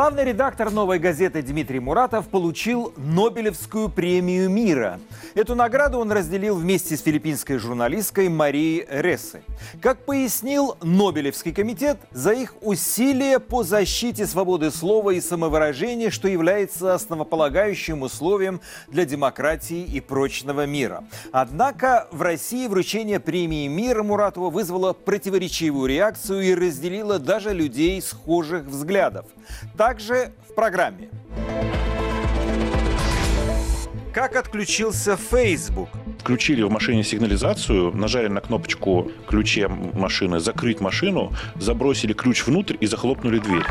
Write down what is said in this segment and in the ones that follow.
Главный редактор «Новой газеты» Дмитрий Муратов получил Нобелевскую премию мира. Эту награду он разделил вместе с филиппинской журналисткой Марией Рессы. Как пояснил Нобелевский комитет, за их усилия по защите свободы слова и самовыражения, что является основополагающим условием для демократии и прочного мира. Однако в России вручение премии мира Муратову вызвало противоречивую реакцию и разделило даже людей схожих взглядов. Также в программе. Как отключился Facebook? Включили в машине сигнализацию, нажали на кнопочку ключе машины «Закрыть машину», забросили ключ внутрь и захлопнули дверь.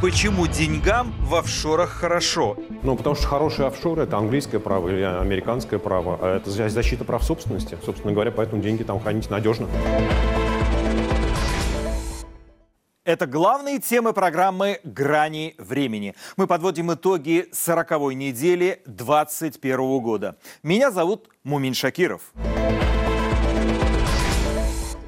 Почему деньгам в офшорах хорошо? Ну, потому что хорошие офшоры – это английское право или американское право, а это защита прав собственности. Собственно говоря, поэтому деньги там хранить надежно. Это главные темы программы «Грани времени». Мы подводим итоги 40-й недели 2021 года. Меня зовут Мумин Шакиров.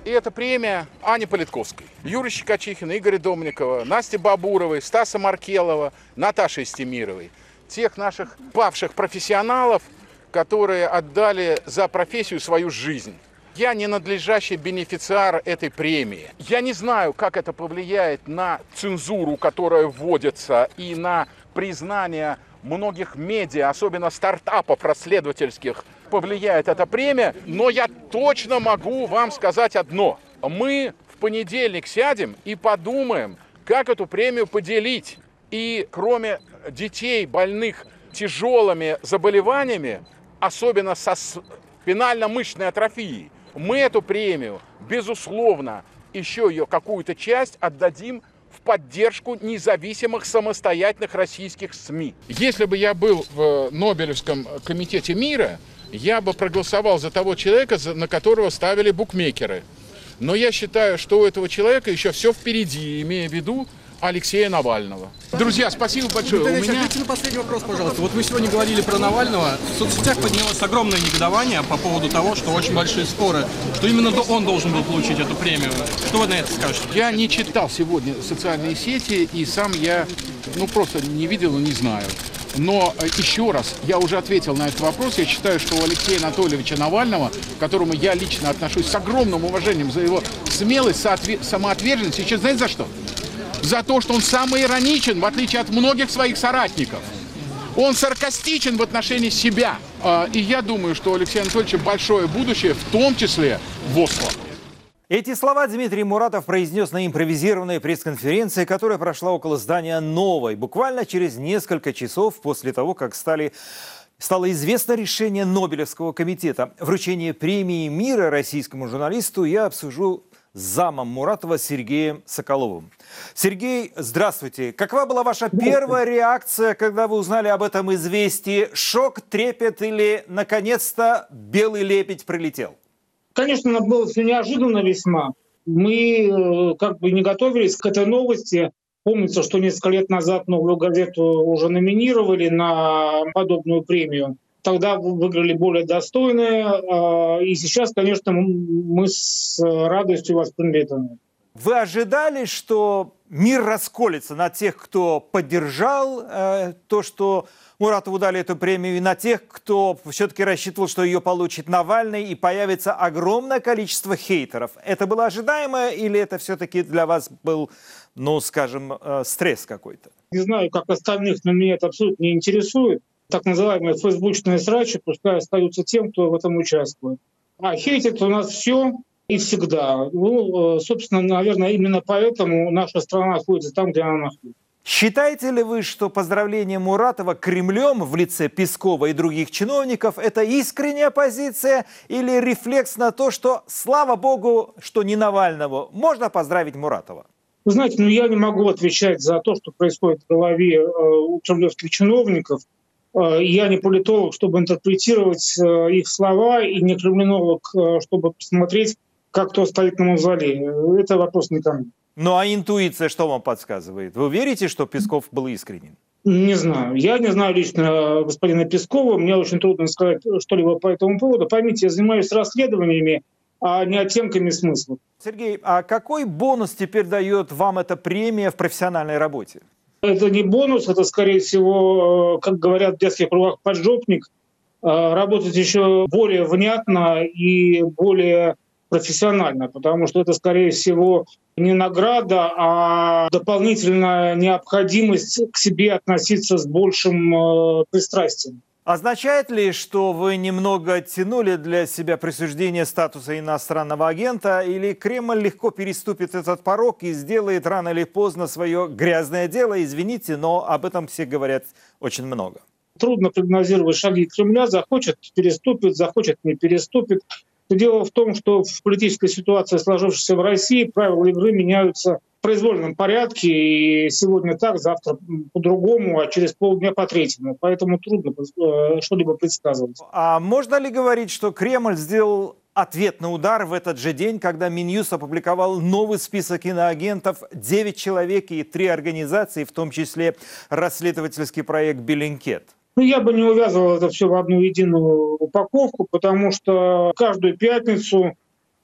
И это премия Ани Политковской, Юры Щекочихина, Игоря Домникова, Насти Бабуровой, Стаса Маркелова, Наташи Истемировой. Тех наших павших профессионалов, которые отдали за профессию свою жизнь. Я не надлежащий бенефициар этой премии. Я не знаю, как это повлияет на цензуру, которая вводится, и на признание многих медиа, особенно стартапов расследовательских, повлияет эта премия. Но я точно могу вам сказать одно. Мы в понедельник сядем и подумаем, как эту премию поделить. И кроме детей, больных тяжелыми заболеваниями, особенно со спинально-мышечной атрофией, мы эту премию, безусловно, еще ее какую-то часть отдадим в поддержку независимых самостоятельных российских СМИ. Если бы я был в Нобелевском комитете мира, я бы проголосовал за того человека, на которого ставили букмекеры. Но я считаю, что у этого человека еще все впереди, имея в виду Алексея Навального. Друзья, спасибо большое. У меня... Ответьте на последний вопрос, пожалуйста. Вот вы сегодня говорили про Навального. В соцсетях поднялось огромное негодование по поводу того, что очень большие споры, что именно он должен был получить эту премию. Что вы на это скажете? Я не читал сегодня социальные сети, и сам я ну, просто не видел и не знаю. Но э, еще раз, я уже ответил на этот вопрос. Я считаю, что у Алексея Анатольевича Навального, к которому я лично отношусь с огромным уважением за его смелость, самоотверженность, еще знаете за что? За то, что он самый ироничен, в отличие от многих своих соратников. Он саркастичен в отношении себя. А, и я думаю, что у Алексея Анатольевича большое будущее, в том числе в Осло. Эти слова Дмитрий Муратов произнес на импровизированной пресс-конференции, которая прошла около здания «Новой», буквально через несколько часов после того, как стали Стало известно решение Нобелевского комитета. Вручение премии мира российскому журналисту я обсужу замом Муратова Сергеем Соколовым. Сергей, здравствуйте. Какова была ваша первая реакция, когда вы узнали об этом известии? Шок, трепет или, наконец-то, белый лепедь прилетел? Конечно, это было все неожиданно весьма. Мы э, как бы не готовились к этой новости. Помнится, что несколько лет назад новую газету уже номинировали на подобную премию. Тогда выиграли более достойные. А, и сейчас, конечно, мы с радостью восприняли это. Вы ожидали, что мир расколется на тех, кто поддержал э, то, что Муратову дали эту премию, и на тех, кто все-таки рассчитывал, что ее получит Навальный, и появится огромное количество хейтеров. Это было ожидаемо или это все-таки для вас был, ну, скажем, э, стресс какой-то? Не знаю, как остальных, но меня это абсолютно не интересует. Так называемые фейсбучные срачи пускай остаются тем, кто в этом участвует. А хейтит у нас все, и всегда. Ну, э, собственно, наверное, именно поэтому наша страна находится там, где она находится. Считаете ли вы, что поздравление Муратова Кремлем в лице Пескова и других чиновников – это искренняя позиция или рефлекс на то, что, слава богу, что не Навального, можно поздравить Муратова? Вы знаете, ну я не могу отвечать за то, что происходит в голове э, у кремлевских чиновников. Э, я не политолог, чтобы интерпретировать э, их слова, и не криминолог, э, чтобы посмотреть, как кто стоит на мавзолее. Это вопрос не ко мне. Ну а интуиция что вам подсказывает? Вы верите, что Песков был искренен? Не знаю. Я не знаю лично господина Пескова. Мне очень трудно сказать что-либо по этому поводу. Поймите, я занимаюсь расследованиями, а не оттенками смысла. Сергей, а какой бонус теперь дает вам эта премия в профессиональной работе? Это не бонус, это, скорее всего, как говорят в детских кругах, поджопник. Работать еще более внятно и более профессионально, потому что это, скорее всего, не награда, а дополнительная необходимость к себе относиться с большим э, пристрастием. Означает ли, что вы немного оттянули для себя присуждение статуса иностранного агента, или Кремль легко переступит этот порог и сделает рано или поздно свое грязное дело? Извините, но об этом все говорят очень много. Трудно прогнозировать шаги Кремля. Захочет – переступит, захочет – не переступит. Дело в том, что в политической ситуации, сложившейся в России, правила игры меняются произвольном порядке, и сегодня так, завтра по-другому, а через полдня по-третьему. Поэтому трудно э, что-либо предсказывать. А можно ли говорить, что Кремль сделал ответный удар в этот же день, когда Минюс опубликовал новый список иноагентов, 9 человек и 3 организации, в том числе расследовательский проект «Беллинкет». Ну, я бы не увязывал это все в одну единую упаковку, потому что каждую пятницу,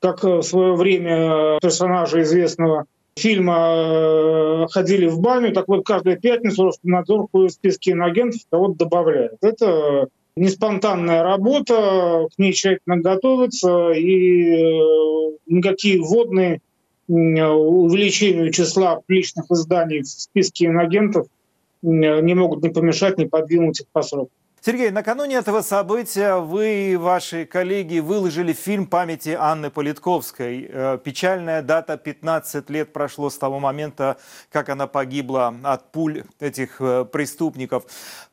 как в свое время персонажи известного фильма э, ходили в баню, так вот каждую пятницу Роскомнадзор в списке иноагентов кого-то добавляет. Это не спонтанная работа, к ней тщательно готовится, и э, никакие вводные увеличению числа личных изданий в списке инагентов не могут не помешать, не подвинуть их по сроку. Сергей, накануне этого события вы и ваши коллеги выложили фильм памяти Анны Политковской. Э, печальная дата, 15 лет прошло с того момента, как она погибла от пуль этих э, преступников.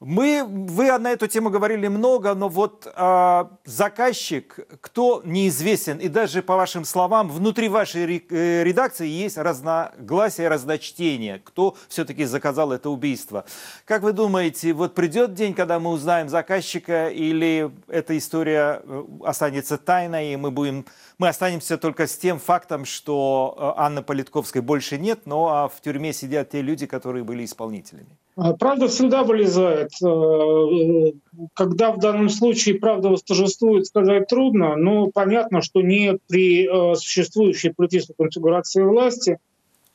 Мы, вы на эту тему говорили много, но вот э, заказчик, кто неизвестен, и даже по вашим словам, внутри вашей э, редакции есть разногласия, разночтение, кто все-таки заказал это убийство. Как вы думаете, вот придет день, когда мы узнаем, узнаем заказчика, или эта история э, останется тайной, и мы, будем, мы останемся только с тем фактом, что э, Анны Политковской больше нет, но а в тюрьме сидят те люди, которые были исполнителями? А, правда всегда вылезает. Э, когда в данном случае правда восторжествует, сказать трудно, но понятно, что не при существующей политической конфигурации власти,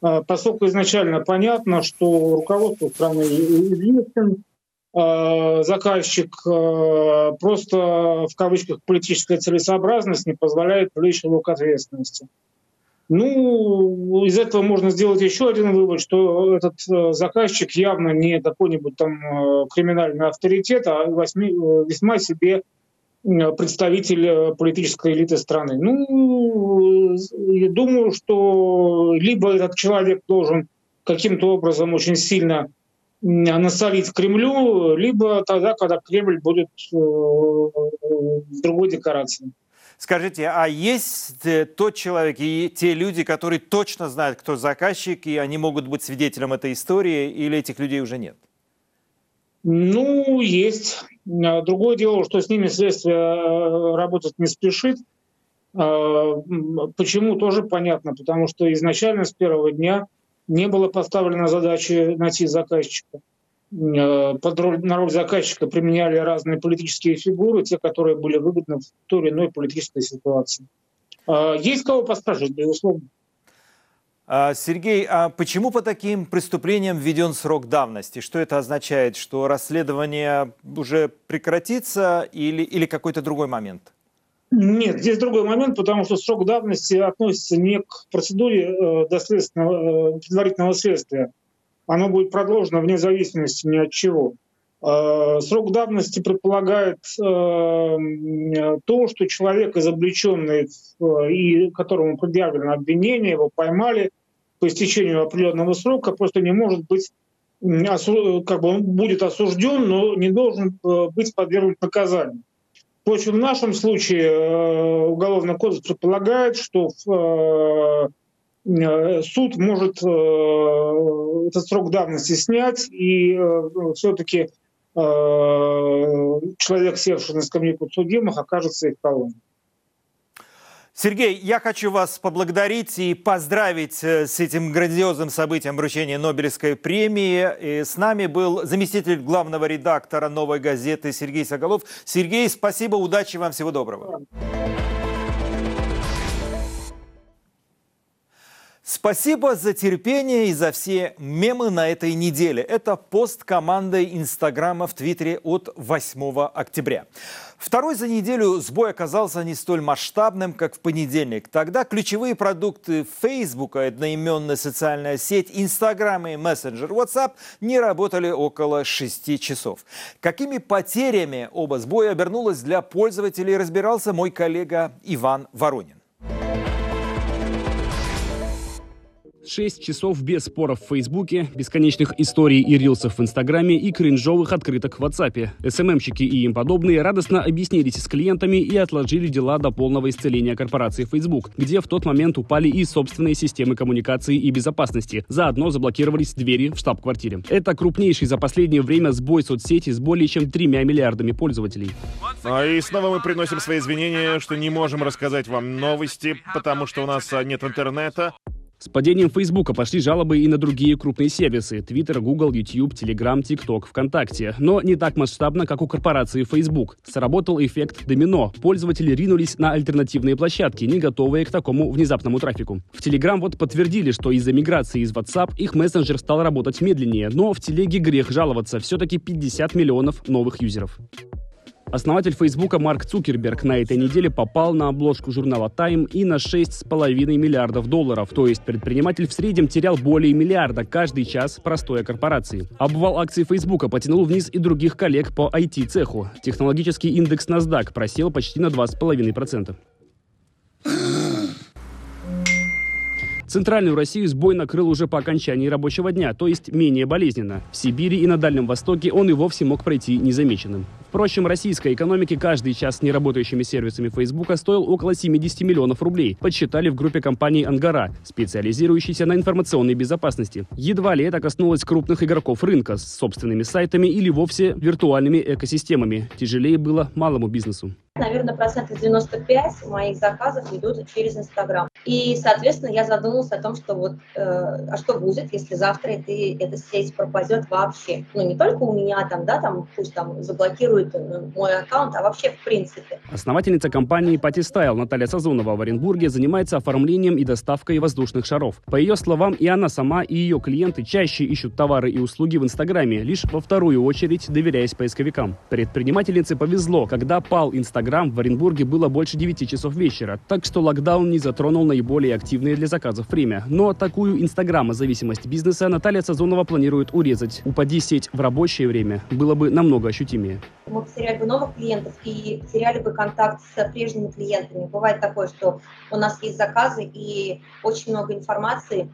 поскольку изначально понятно, что руководство страны известен, заказчик э, просто в кавычках политическая целесообразность не позволяет привлечь его к ответственности. Ну, из этого можно сделать еще один вывод, что этот э, заказчик явно не какой-нибудь там криминальный авторитет, а весьма себе представитель политической элиты страны. Ну, я думаю, что либо этот человек должен каким-то образом очень сильно насолить Кремлю, либо тогда, когда Кремль будет э, в другой декорации. Скажите, а есть э, тот человек и те люди, которые точно знают, кто заказчик, и они могут быть свидетелем этой истории, или этих людей уже нет? Ну, есть. А другое дело, что с ними следствие э, работать не спешит. А, почему, тоже понятно, потому что изначально с первого дня не было поставлено задачи найти заказчика. Э, под роль, на роль заказчика применяли разные политические фигуры, те, которые были выгодны в той или иной политической ситуации. А, есть кого постражить, безусловно. А, Сергей, а почему по таким преступлениям введен срок давности? Что это означает? Что расследование уже прекратится или, или какой-то другой момент? Нет, здесь другой момент, потому что срок давности относится не к процедуре э, доследственного, э, предварительного следствия. Оно будет продолжено вне зависимости ни от чего. Э, срок давности предполагает то, что человек, изобличенный и которому предъявлено обвинение, его поймали по истечению определенного срока, просто не может быть как бы он будет осужден, но не должен быть подвергнут наказанию. Впрочем, в нашем случае э, Уголовный кодекс предполагает, что э, э, суд может этот срок давности снять, и все-таки человек, севший на скамье подсудимых, окажется их колонией. Сергей, я хочу вас поблагодарить и поздравить э, с этим грандиозным событием вручения Нобелевской премии. И с нами был заместитель главного редактора «Новой газеты» Сергей Соголов. Сергей, спасибо, удачи вам, всего доброго. Спасибо за терпение и за все мемы на этой неделе. Это пост команды Инстаграма в Твиттере от 8 октября. Второй за неделю сбой оказался не столь масштабным, как в понедельник. Тогда ключевые продукты Фейсбука, одноименная социальная сеть, Инстаграм и мессенджер WhatsApp не работали около 6 часов. Какими потерями оба сбоя обернулось для пользователей, разбирался мой коллега Иван Воронин. 6 часов без споров в Фейсбуке, бесконечных историй и рилсов в Инстаграме и кринжовых открыток в WhatsApp. СММщики и им подобные радостно объяснились с клиентами и отложили дела до полного исцеления корпорации Facebook, где в тот момент упали и собственные системы коммуникации и безопасности. Заодно заблокировались двери в штаб-квартире. Это крупнейший за последнее время сбой соцсети с более чем тремя миллиардами пользователей. А и снова мы приносим свои извинения, что не можем рассказать вам новости, потому что у нас а, нет интернета. С падением Фейсбука пошли жалобы и на другие крупные сервисы – Twitter, Google, YouTube, Telegram, TikTok, ВКонтакте. Но не так масштабно, как у корпорации Facebook. Сработал эффект домино. Пользователи ринулись на альтернативные площадки, не готовые к такому внезапному трафику. В Telegram вот подтвердили, что из-за миграции из WhatsApp их мессенджер стал работать медленнее. Но в Телеге грех жаловаться. Все-таки 50 миллионов новых юзеров. Основатель Фейсбука Марк Цукерберг на этой неделе попал на обложку журнала Time и на 6,5 миллиардов долларов. То есть предприниматель в среднем терял более миллиарда каждый час простой корпорации. Обвал акций Фейсбука потянул вниз и других коллег по IT-цеху. Технологический индекс NASDAQ просел почти на 2,5%. Центральную Россию сбой накрыл уже по окончании рабочего дня, то есть менее болезненно. В Сибири и на Дальнем Востоке он и вовсе мог пройти незамеченным. Впрочем, российской экономике каждый час с неработающими сервисами Фейсбука стоил около 70 миллионов рублей, подсчитали в группе компаний «Ангара», специализирующейся на информационной безопасности. Едва ли это коснулось крупных игроков рынка с собственными сайтами или вовсе виртуальными экосистемами. Тяжелее было малому бизнесу. Наверное, процентов 95 моих заказов идут через Инстаграм. И, соответственно, я задумался о том, что вот, э, а что будет, если завтра это, эта сеть пропадет вообще. Ну, не только у меня там, да, там, пусть там заблокируют э, мой аккаунт, а вообще в принципе. Основательница компании Патистайл Наталья Сазонова в Оренбурге занимается оформлением и доставкой воздушных шаров. По ее словам, и она сама, и ее клиенты чаще ищут товары и услуги в Инстаграме, лишь во вторую очередь доверяясь поисковикам. Предпринимательнице повезло, когда пал Инстаграм в Оренбурге было больше 9 часов вечера, так что локдаун не затронул наиболее активные для заказов время. Но такую инстаграмозависимость бизнеса Наталья Сазонова планирует урезать. Упади сеть в рабочее время, было бы намного ощутимее. Мы потеряли бы новых клиентов и потеряли бы контакт с прежними клиентами. Бывает такое, что у нас есть заказы и очень много информации,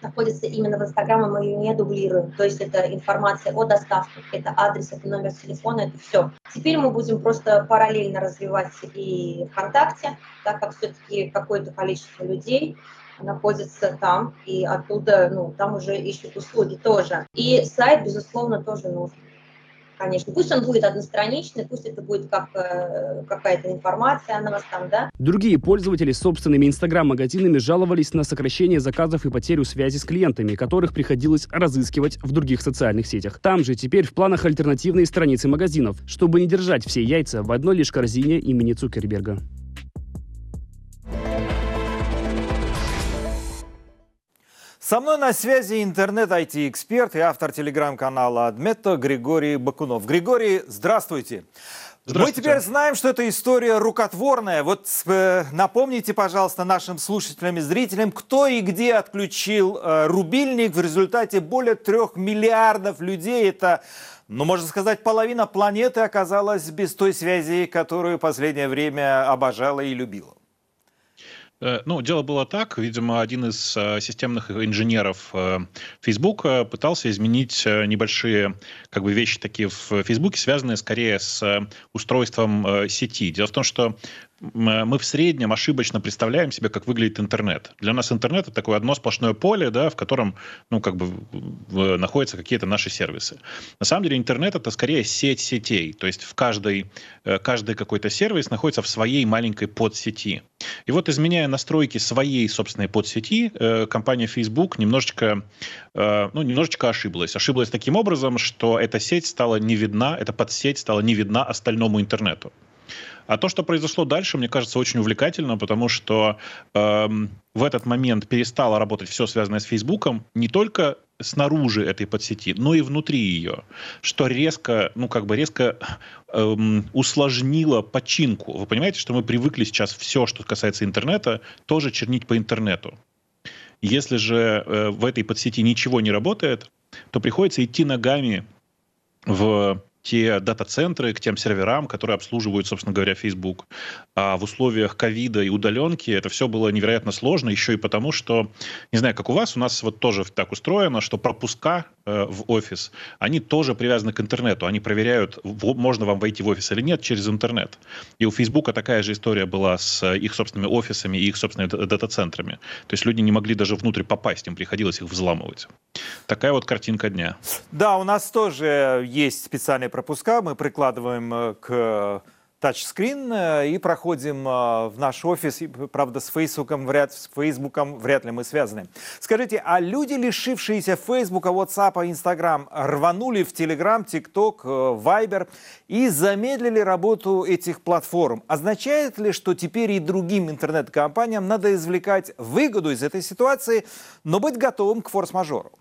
находится именно в Инстаграме, мы ее не дублируем. То есть это информация о доставке, это адрес, это номер телефона, это все. Теперь мы будем просто параллельно развивать и ВКонтакте, так как все-таки какое-то количество людей находится там, и оттуда, ну, там уже ищут услуги тоже. И сайт, безусловно, тоже нужен конечно. Пусть он будет одностраничный, пусть это будет как э, какая-то информация на вас там, да. Другие пользователи с собственными инстаграм-магазинами жаловались на сокращение заказов и потерю связи с клиентами, которых приходилось разыскивать в других социальных сетях. Там же теперь в планах альтернативные страницы магазинов, чтобы не держать все яйца в одной лишь корзине имени Цукерберга. Со мной на связи интернет-IT-эксперт и автор телеграм-канала Адмета Григорий Бакунов. Григорий, здравствуйте. Мы теперь знаем, что эта история рукотворная. Вот э, напомните, пожалуйста, нашим слушателям и зрителям, кто и где отключил э, рубильник. В результате более трех миллиардов людей. Это, ну, можно сказать, половина планеты оказалась без той связи, которую в последнее время обожала и любила. Э, ну, дело было так. Видимо, один из э, системных инженеров э, Facebook пытался изменить небольшие как бы, вещи такие в Facebook, связанные скорее с устройством сети. Дело в том, что мы в среднем ошибочно представляем себе, как выглядит интернет. Для нас интернет это такое одно сплошное поле, да, в котором, ну, как бы находятся какие-то наши сервисы. На самом деле интернет это скорее сеть сетей, то есть в каждой, э, каждый какой-то сервис находится в своей маленькой подсети. И вот изменяя настройки своей собственной подсети, э, компания Facebook немножечко, э, ну, немножечко ошиблась. Ошиблась таким образом, что эта сеть стала не видна, эта подсеть стала не видна остальному интернету. А то, что произошло дальше, мне кажется, очень увлекательно, потому что э, в этот момент перестало работать все, связанное с Фейсбуком, не только снаружи этой подсети, но и внутри ее, что резко, ну как бы резко эм, усложнило починку. Вы понимаете, что мы привыкли сейчас все, что касается интернета, тоже чернить по интернету. Если же э, в этой подсети ничего не работает, то приходится идти ногами в те дата-центры, к тем серверам, которые обслуживают, собственно говоря, Facebook. А в условиях ковида и удаленки это все было невероятно сложно, еще и потому, что, не знаю, как у вас, у нас вот тоже так устроено, что пропуска в офис, они тоже привязаны к интернету. Они проверяют, можно вам войти в офис или нет через интернет. И у Facebook такая же история была с их собственными офисами и их собственными дата-центрами. То есть люди не могли даже внутрь попасть, им приходилось их взламывать. Такая вот картинка дня. Да, у нас тоже есть специальные пропуска. Мы прикладываем э, к тачскрин э, и проходим э, в наш офис. Правда, с Фейсбуком вряд, с Фейсбуком вряд ли мы связаны. Скажите, а люди, лишившиеся Фейсбука, WhatsApp, Instagram, рванули в Telegram, TikTok, Viber и замедлили работу этих платформ. Означает ли, что теперь и другим интернет-компаниям надо извлекать выгоду из этой ситуации, но быть готовым к форс-мажору?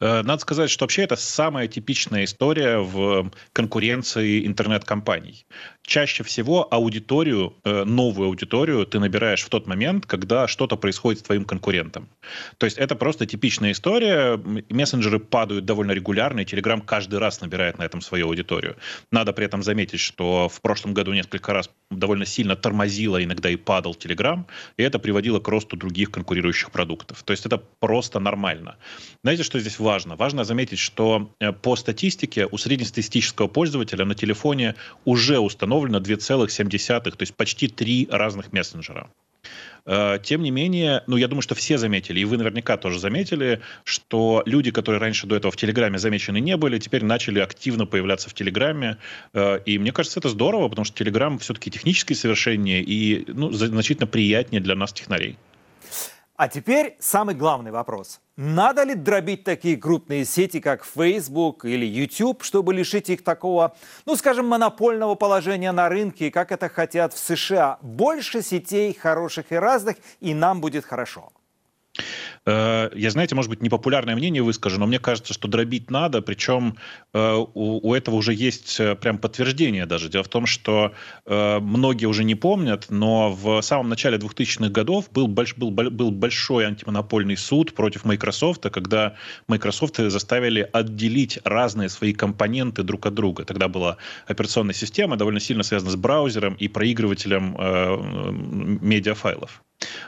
Э, надо сказать, что вообще это самая типичная история в конкуренции интернет-компаний чаще всего аудиторию, э, новую аудиторию ты набираешь в тот момент, когда что-то происходит с твоим конкурентом. То есть это просто типичная история. Мессенджеры падают довольно регулярно, и Telegram каждый раз набирает на этом свою аудиторию. Надо при этом заметить, что в прошлом году несколько раз довольно сильно тормозило, иногда и падал Telegram, и это приводило к росту других конкурирующих продуктов. То есть это просто нормально. Знаете, что здесь важно? Важно заметить, что э, по статистике у среднестатистического пользователя на телефоне уже установлено установлено 2,7, то есть почти три разных мессенджера. Э, тем не менее, ну, я думаю, что все заметили, и вы наверняка тоже заметили, что люди, которые раньше до этого в Телеграме замечены не были, теперь начали активно появляться в Телеграме. Э, и мне кажется, это здорово, потому что Телеграм все-таки технически совершеннее и ну, значительно приятнее для нас, технарей. А теперь самый главный вопрос. Надо ли дробить такие крупные сети, как Facebook или YouTube, чтобы лишить их такого, ну, скажем, монопольного положения на рынке, как это хотят в США? Больше сетей хороших и разных, и нам будет хорошо. Э, я, знаете, может быть, непопулярное мнение выскажу, но мне кажется, что дробить надо, причем э, у, у этого уже есть э, прям подтверждение даже. Дело в том, что многие уже не помнят, но в самом начале 2000-х годов был, больш, был, был большой антимонопольный суд против Microsoft, когда Microsoft заставили отделить разные свои компоненты друг от друга. Тогда была операционная система, довольно сильно связана с браузером и проигрывателем медиафайлов.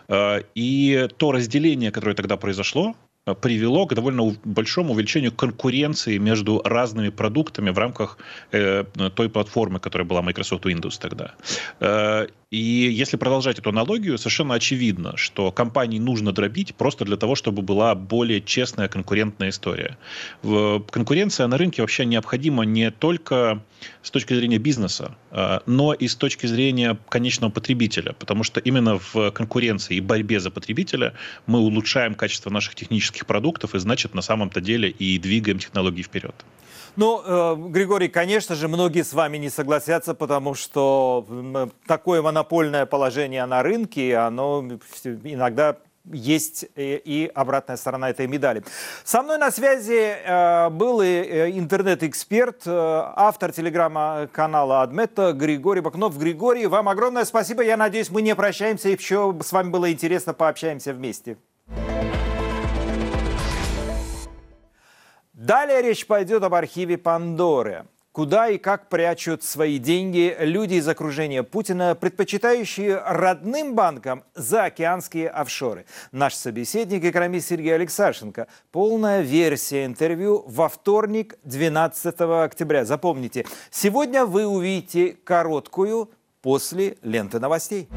Э, и то разделение, которое тогда произошло, привело к довольно большому увеличению конкуренции между разными продуктами в рамках э, той платформы, которая была Microsoft Windows тогда. Э, и если продолжать эту аналогию, совершенно очевидно, что компании нужно дробить просто для того, чтобы была более честная конкурентная история. Конкуренция на рынке вообще необходима не только с точки зрения бизнеса, а, но и с точки зрения конечного потребителя, потому что именно в конкуренции и борьбе за потребителя мы улучшаем качество наших технических продуктов и, значит, на самом-то деле и двигаем технологии вперед. Ну, э, Григорий, конечно же, многие с вами не согласятся, потому что такое монопольное положение на рынке, оно иногда есть и обратная сторона этой медали. Со мной на связи э, был и интернет-эксперт, э, автор телеграм-канала Адмета Григорий Бакнов. Григорий, вам огромное спасибо. Я надеюсь, мы не прощаемся, и еще с вами было интересно, пообщаемся вместе. Далее речь пойдет об архиве Пандоры. Куда и как прячут свои деньги люди из окружения Путина, предпочитающие родным банкам заокеанские офшоры. Наш собеседник, экономист Сергей Алексашенко. Полная версия интервью во вторник, 12 октября. Запомните, сегодня вы увидите короткую после ленты новостей.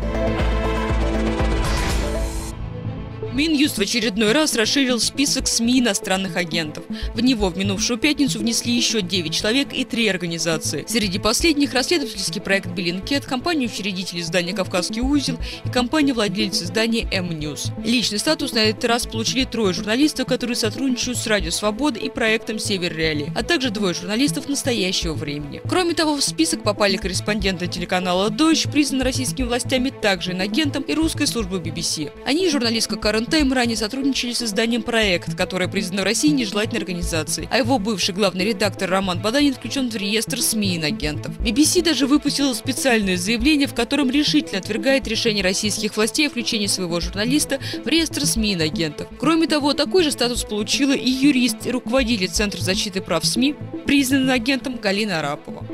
Минюст в очередной раз расширил список СМИ иностранных агентов. В него в минувшую пятницу внесли еще 9 человек и 3 организации. Среди последних расследовательский проект Беллинкет, компания-учредитель издания «Кавказский узел» и компания-владелец издания M-News. Личный статус на этот раз получили трое журналистов, которые сотрудничают с Радио Свобода и проектом Север Реалии, а также двое журналистов настоящего времени. Кроме того, в список попали корреспонденты телеканала Дождь, признан российскими властями также иноагентом и русской службы BBC. Он и журналистка Current Time ранее сотрудничали с изданием «Проект», которое признано в России нежелательной организацией, а его бывший главный редактор Роман Баданин включен в реестр СМИ инагентов. BBC даже выпустила специальное заявление, в котором решительно отвергает решение российских властей о включении своего журналиста в реестр СМИ инагентов. Кроме того, такой же статус получила и юрист и руководитель Центра защиты прав СМИ, признанный агентом Галина Арапова.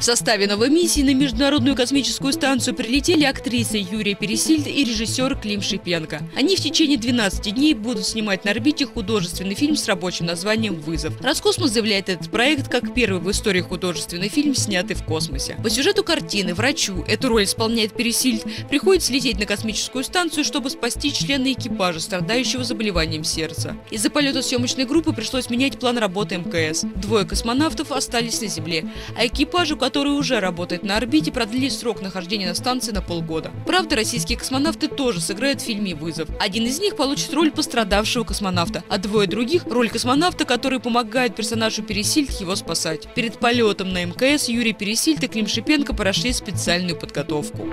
В составе новой миссии на Международную космическую станцию прилетели актриса Юрия Пересильд и режиссер Клим Шипенко. Они в течение 12 дней будут снимать на орбите художественный фильм с рабочим названием «Вызов». Роскосмос заявляет этот проект как первый в истории художественный фильм, снятый в космосе. По сюжету картины врачу, эту роль исполняет Пересильд, приходится лететь на космическую станцию, чтобы спасти члена экипажа, страдающего заболеванием сердца. Из-за полета съемочной группы пришлось менять план работы МКС. Двое космонавтов остались на Земле, а экипажу, который уже работает на орбите, продлили срок нахождения на станции на полгода. Правда, российские космонавты тоже сыграют в фильме «Вызов». Один из них получит роль пострадавшего космонавта, а двое других – роль космонавта, который помогает персонажу Пересильд его спасать. Перед полетом на МКС Юрий Пересильд и Клим Шипенко прошли специальную подготовку.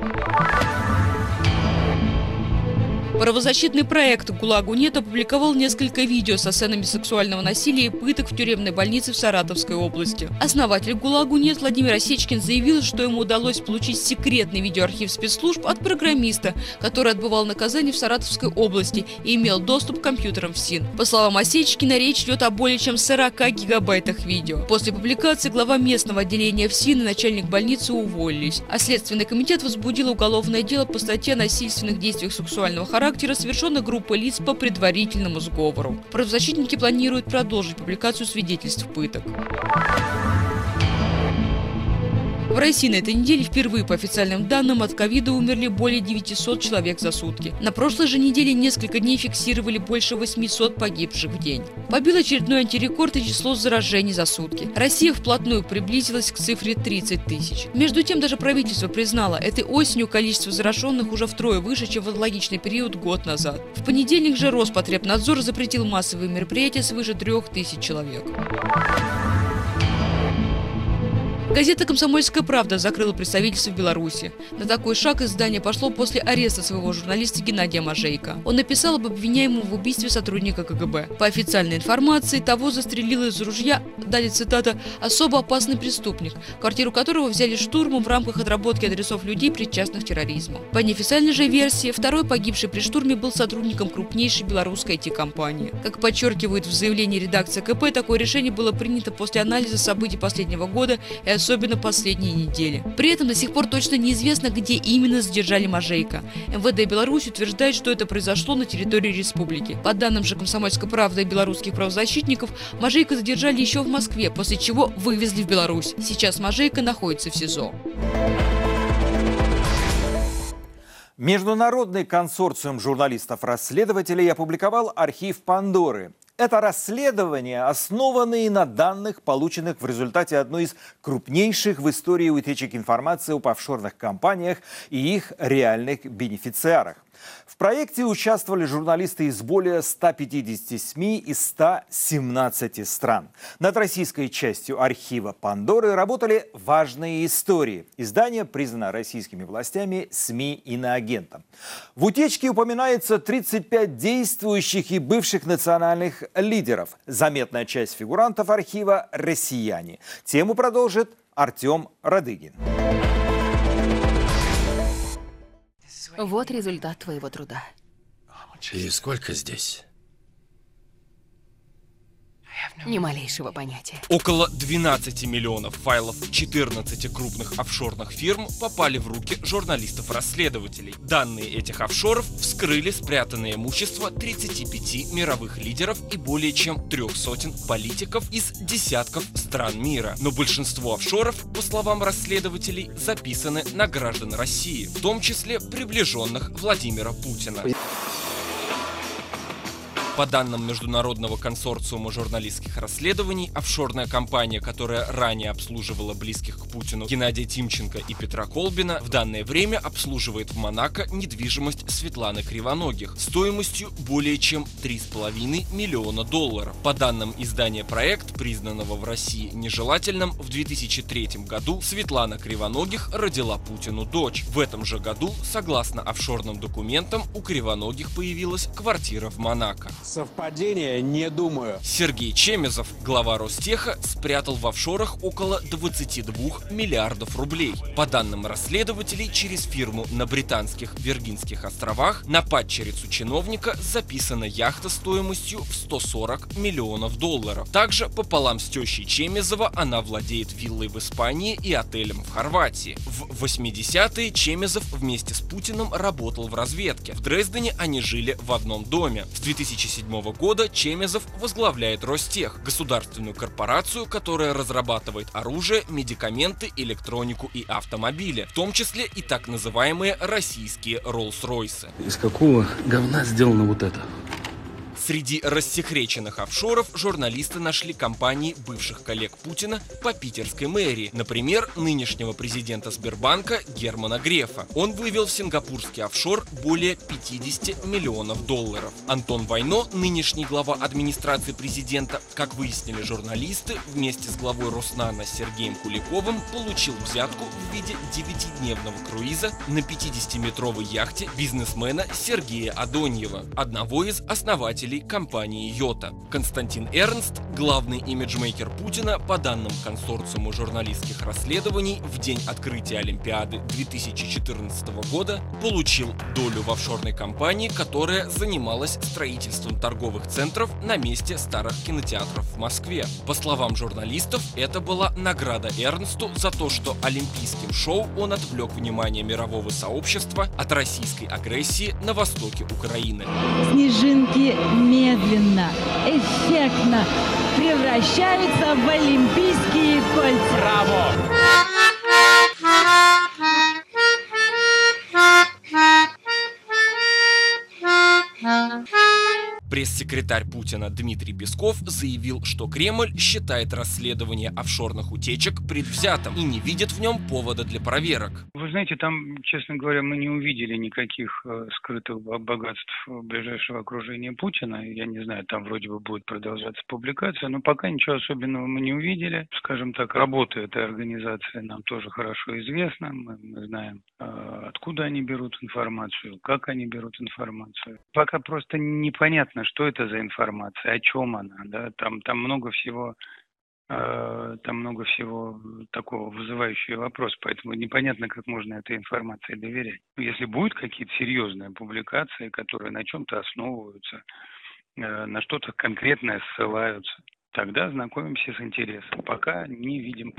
Правозащитный проект «ГУЛАГу нет» опубликовал несколько видео со сценами сексуального насилия и пыток в тюремной больнице в Саратовской области. Основатель «ГУЛАГу нет» Владимир Осечкин заявил, что ему удалось получить секретный видеоархив спецслужб от программиста, который отбывал наказание в Саратовской области и имел доступ к компьютерам в СИН. По словам Осечкина, речь идет о более чем 40 гигабайтах видео. После публикации глава местного отделения в СИН и начальник больницы уволились, а Следственный комитет возбудил уголовное дело по статье о насильственных действиях сексуального характера характера совершена группой лиц по предварительному сговору. Правозащитники планируют продолжить публикацию свидетельств пыток. В России на этой неделе впервые по официальным данным от ковида умерли более 900 человек за сутки. На прошлой же неделе несколько дней фиксировали больше 800 погибших в день. Побил очередной антирекорд и число заражений за сутки. Россия вплотную приблизилась к цифре 30 тысяч. Между тем, даже правительство признало, этой осенью количество зараженных уже втрое выше, чем в аналогичный период год назад. В понедельник же Роспотребнадзор запретил массовые мероприятия свыше 3000 человек. Газета «Комсомольская правда» закрыла представительство в Беларуси. На такой шаг издание пошло после ареста своего журналиста Геннадия Мажейка. Он написал об обвиняемом в убийстве сотрудника КГБ. По официальной информации, того застрелил из ружья, далее цитата, «особо опасный преступник, квартиру которого взяли штурмом в рамках отработки адресов людей, причастных к терроризму». По неофициальной же версии, второй погибший при штурме был сотрудником крупнейшей белорусской IT-компании. Как подчеркивает в заявлении редакция КП, такое решение было принято после анализа событий последнего года и особенно последние недели. При этом до сих пор точно неизвестно, где именно задержали Мажейка. МВД Беларусь утверждает, что это произошло на территории республики. По данным же «Комсомольской правды» и белорусских правозащитников, Мажейка задержали еще в Москве, после чего вывезли в Беларусь. Сейчас Мажейка находится в СИЗО. Международный консорциум журналистов-расследователей опубликовал архив Пандоры. Это расследование, основанное на данных, полученных в результате одной из крупнейших в истории утечек информации об офшорных компаниях и их реальных бенефициарах. В проекте участвовали журналисты из более 150 СМИ из 117 стран. Над российской частью архива Пандоры работали важные истории. Издание признано российскими властями СМИ иноагентом. В утечке упоминается 35 действующих и бывших национальных лидеров. Заметная часть фигурантов архива – россияне. Тему продолжит Артем Радыгин. Вот результат твоего труда. И сколько здесь? Ни малейшего понятия. Около 12 миллионов файлов 14 крупных офшорных фирм попали в руки журналистов-расследователей. Данные этих офшоров вскрыли спрятанное имущество 35 мировых лидеров и более чем трех сотен политиков из десятков стран мира. Но большинство офшоров, по словам расследователей, записаны на граждан России, в том числе приближенных Владимира Путина. По данным Международного консорциума журналистских расследований, офшорная компания, которая ранее обслуживала близких к Путину Геннадия Тимченко и Петра Колбина, в данное время обслуживает в Монако недвижимость Светланы Кривоногих стоимостью более чем 3,5 миллиона долларов. По данным издания «Проект», признанного в России нежелательным, в 2003 году Светлана Кривоногих родила Путину дочь. В этом же году, согласно офшорным документам, у Кривоногих появилась квартира в Монако. Совпадение? Не думаю. Сергей Чемезов, глава Ростеха, спрятал в офшорах около 22 миллиардов рублей. По данным расследователей, через фирму на британских Виргинских островах на падчерицу чиновника записана яхта стоимостью в 140 миллионов долларов. Также пополам с тещей Чемезова она владеет виллой в Испании и отелем в Хорватии. В 80-е Чемезов вместе с Путиным работал в разведке. В Дрездене они жили в одном доме. С 2007 года Чемезов возглавляет Ростех, государственную корпорацию, которая разрабатывает оружие, медикаменты, электронику и автомобили, в том числе и так называемые российские Роллс-Ройсы. Из какого говна сделано вот это? Среди рассекреченных офшоров журналисты нашли компании бывших коллег Путина по питерской мэрии. Например, нынешнего президента Сбербанка Германа Грефа. Он вывел в сингапурский офшор более 50 миллионов долларов. Антон Войно, нынешний глава администрации президента, как выяснили журналисты, вместе с главой Роснана Сергеем Куликовым получил взятку в виде 9-дневного круиза на 50-метровой яхте бизнесмена Сергея Адоньева, одного из основателей компании Йота. Константин Эрнст, главный имиджмейкер Путина, по данным консорциума журналистских расследований, в день открытия Олимпиады 2014 года получил долю в офшорной компании, которая занималась строительством торговых центров на месте старых кинотеатров в Москве. По словам журналистов, это была награда Эрнсту за то, что олимпийским шоу он отвлек внимание мирового сообщества от российской агрессии на востоке Украины. Снежинки медленно, эффектно превращаются в олимпийские кольца. Браво! Пресс-секретарь Путина Дмитрий Песков заявил, что Кремль считает расследование офшорных утечек предвзятым и не видит в нем повода для проверок. Вы знаете, там, честно говоря, мы не увидели никаких э, скрытых богатств ближайшего окружения Путина. Я не знаю, там вроде бы будет продолжаться публикация, но пока ничего особенного мы не увидели. Скажем так, работа этой организации нам тоже хорошо известна. Мы, мы знаем, э, откуда они берут информацию, как они берут информацию. Пока просто непонятно, что это за информация, о чем она, да, там, там много всего, э, там много всего такого вызывающего вопрос, поэтому непонятно, как можно этой информации доверять. Если будут какие-то серьезные публикации, которые на чем-то основываются, э, на что-то конкретное ссылаются, Тогда знакомимся с интересом. Пока не видим.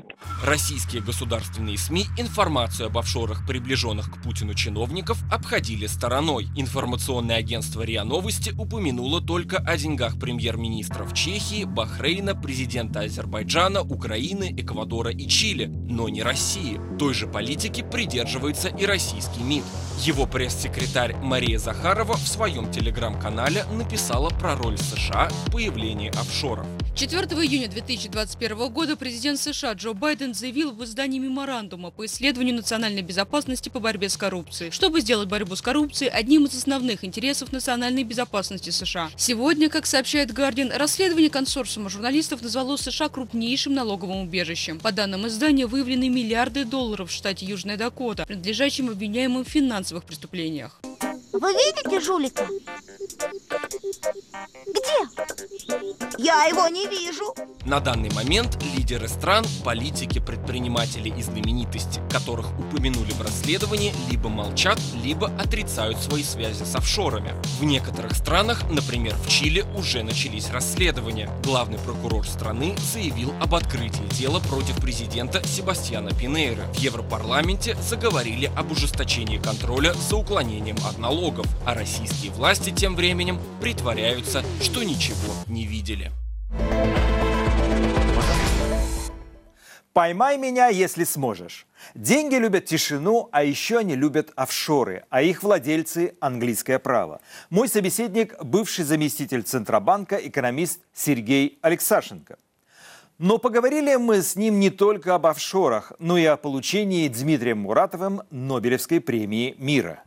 Российские государственные СМИ информацию об офшорах, приближенных к Путину чиновников, обходили стороной. Информационное агентство РИА Новости упомянуло только о деньгах премьер-министров Чехии, Бахрейна, президента Азербайджана, Украины, Эквадора и Чили, но не России. Той же политики придерживается и российский МИД. Его пресс-секретарь Мария Захарова в своем телеграм-канале написала про роль США в появлении офшоров. 4 июня 2021 года президент США Джо Байден заявил в издании меморандума по исследованию национальной безопасности по борьбе с коррупцией, чтобы сделать борьбу с коррупцией одним из основных интересов национальной безопасности США. Сегодня, как сообщает Guardian, расследование консорциума журналистов назвало США крупнейшим налоговым убежищем. По данным издания, выявлены миллиарды долларов в штате Южная Дакота, принадлежащим обвиняемым в финансовых преступлениях. Вы видите жулика? Где? Я его не вижу. На данный момент лидеры стран, политики, предприниматели и знаменитости, которых упомянули в расследовании, либо молчат, либо отрицают свои связи с офшорами. В некоторых странах, например в Чили, уже начались расследования. Главный прокурор страны заявил об открытии дела против президента Себастьяна Пинейра. В Европарламенте заговорили об ужесточении контроля за уклонением от налогов, а российские власти тем временем притворяются, что ничего не видели. Поймай меня, если сможешь. Деньги любят тишину, а еще они любят офшоры, а их владельцы – английское право. Мой собеседник – бывший заместитель Центробанка, экономист Сергей Алексашенко. Но поговорили мы с ним не только об офшорах, но и о получении Дмитрием Муратовым Нобелевской премии мира.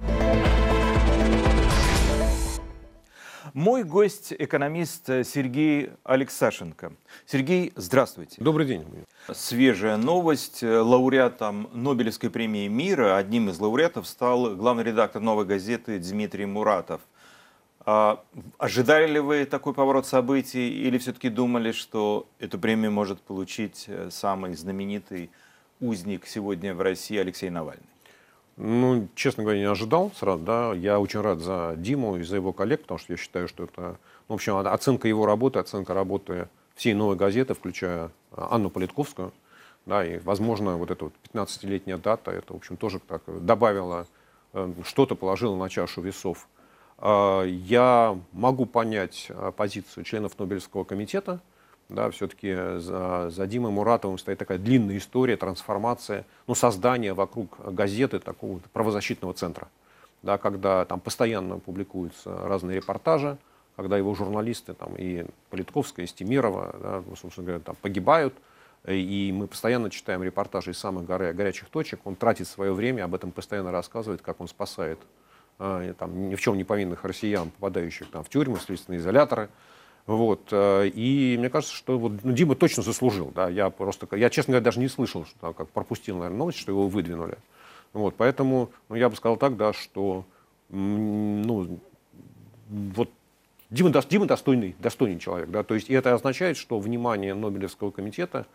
Мой гость – экономист Сергей Алексашенко. Сергей, здравствуйте. Добрый день. Свежая новость. Лауреатом Нобелевской премии мира, одним из лауреатов, стал главный редактор «Новой газеты» Дмитрий Муратов. А ожидали ли вы такой поворот событий или все-таки думали, что эту премию может получить самый знаменитый узник сегодня в России Алексей Навальный? Ну, честно говоря, не ожидал сразу, да. Я очень рад за Диму и за его коллег, потому что я считаю, что это, ну, в общем, оценка его работы, оценка работы всей новой газеты, включая Анну Политковскую, да, и, возможно, вот эта вот 15-летняя дата, это, в общем, тоже так добавила, э, что-то положило на чашу весов. А, я могу понять э, позицию членов Нобелевского комитета, да, все-таки за, за Димой Муратовым стоит такая длинная история, трансформация, ну, создание вокруг газеты такого правозащитного центра, да, когда там постоянно публикуются разные репортажи, когда его журналисты, там, и Политковская, и Стемирова, да, собственно говоря, там, погибают, и мы постоянно читаем репортажи из самых горя горячих точек, он тратит свое время, об этом постоянно рассказывает, как он спасает а, там, ни в чем не повинных россиян, попадающих там, в тюрьмы, в следственные изоляторы, вот. Э, и мне кажется, что вот, ну, Дима точно заслужил. Да? Я просто, я, честно говоря, даже не слышал, что как пропустил, наверное, новость, что его выдвинули. Вот. Поэтому ну, я бы сказал так, да, что ну, вот Дима, Дима достойный, достойный человек. Да? То есть и это означает, что внимание Нобелевского комитета,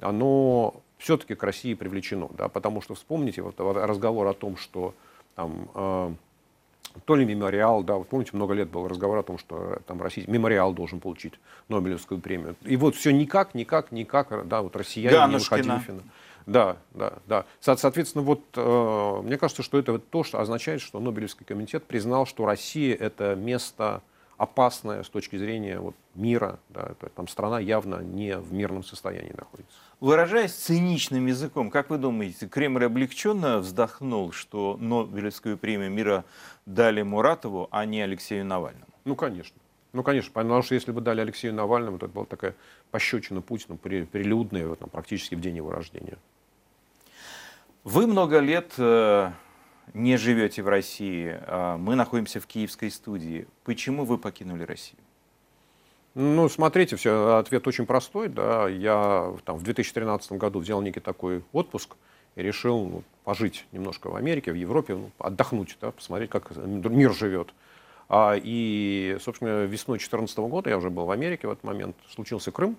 оно все-таки к России привлечено. Да? Потому что вспомните вот разговор о том, что там, э, то ли мемориал, да, вот помните, много лет был разговор о том, что там Россия, мемориал должен получить Нобелевскую премию. И вот все никак, никак, никак, да, вот россияне Ганушкина. не выходили в Да, да, да. Соответственно, вот э, мне кажется, что это вот то, что означает, что Нобелевский комитет признал, что Россия это место опасное с точки зрения вот, мира. Да, это, там страна явно не в мирном состоянии находится. Выражаясь циничным языком, как вы думаете, Кремль облегченно вздохнул, что Нобелевскую премию мира дали Муратову, а не Алексею Навальному? Ну, конечно. Ну, конечно, потому что если бы дали Алексею Навальному, то это была такая пощечина Путину, прилюдная вот, там, практически в день его рождения. Вы много лет э, не живете в России. А мы находимся в киевской студии. Почему вы покинули Россию? Ну, смотрите, все, ответ очень простой. Да. Я там, в 2013 году взял некий такой отпуск и решил ну, пожить немножко в Америке, в Европе, ну, отдохнуть, да, посмотреть, как мир живет. А, и, собственно, весной 2014 года я уже был в Америке в этот момент. Случился Крым.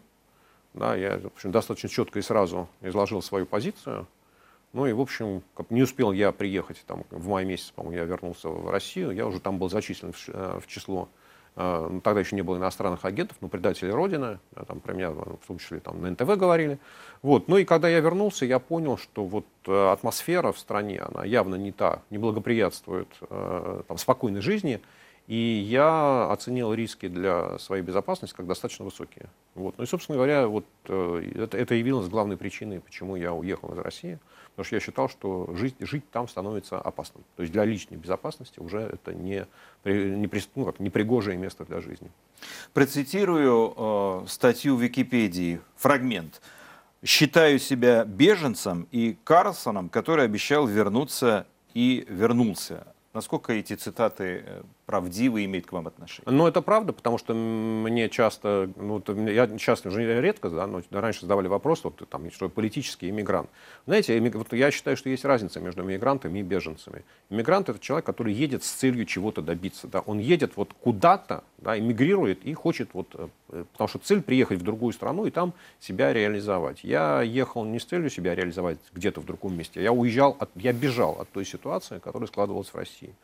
Да, я в общем, достаточно четко и сразу изложил свою позицию. Ну и, в общем, не успел я приехать, там, в мае месяце, по-моему, я вернулся в Россию, я уже там был зачислен в, э, в число Э, ну, тогда еще не было иностранных агентов, но предатели Родины, там про меня в том числе там, на НТВ говорили. Вот. Ну и когда я вернулся, я понял, что вот э, атмосфера в стране, она явно не та, не благоприятствует э, там, спокойной жизни, и я оценил риски для своей безопасности как достаточно высокие. Вот. Ну и, собственно говоря, вот, это, это явилось главной причиной, почему я уехал из России. Потому что я считал, что жить, жить там становится опасным. То есть для личной безопасности уже это не, не, ну, как, непригожее место для жизни. Процитирую э, статью в Википедии, фрагмент. «Считаю себя беженцем и Карлсоном, который обещал вернуться и вернулся». Насколько эти цитаты правдивы, имеют к вам отношение. Ну, это правда, потому что мне часто, ну, я часто, уже редко, да, но раньше задавали вопрос, вот, там, что политический иммигрант. Знаете, вот я считаю, что есть разница между иммигрантами и беженцами. Иммигрант — это человек, который едет с целью чего-то добиться. Да. Он едет вот куда-то, да, эмигрирует и хочет, вот, э, потому что цель приехать в другую страну и там себя реализовать. Я ехал не с целью себя реализовать где-то в другом месте, я уезжал, от, я бежал от той ситуации, которая складывалась в России.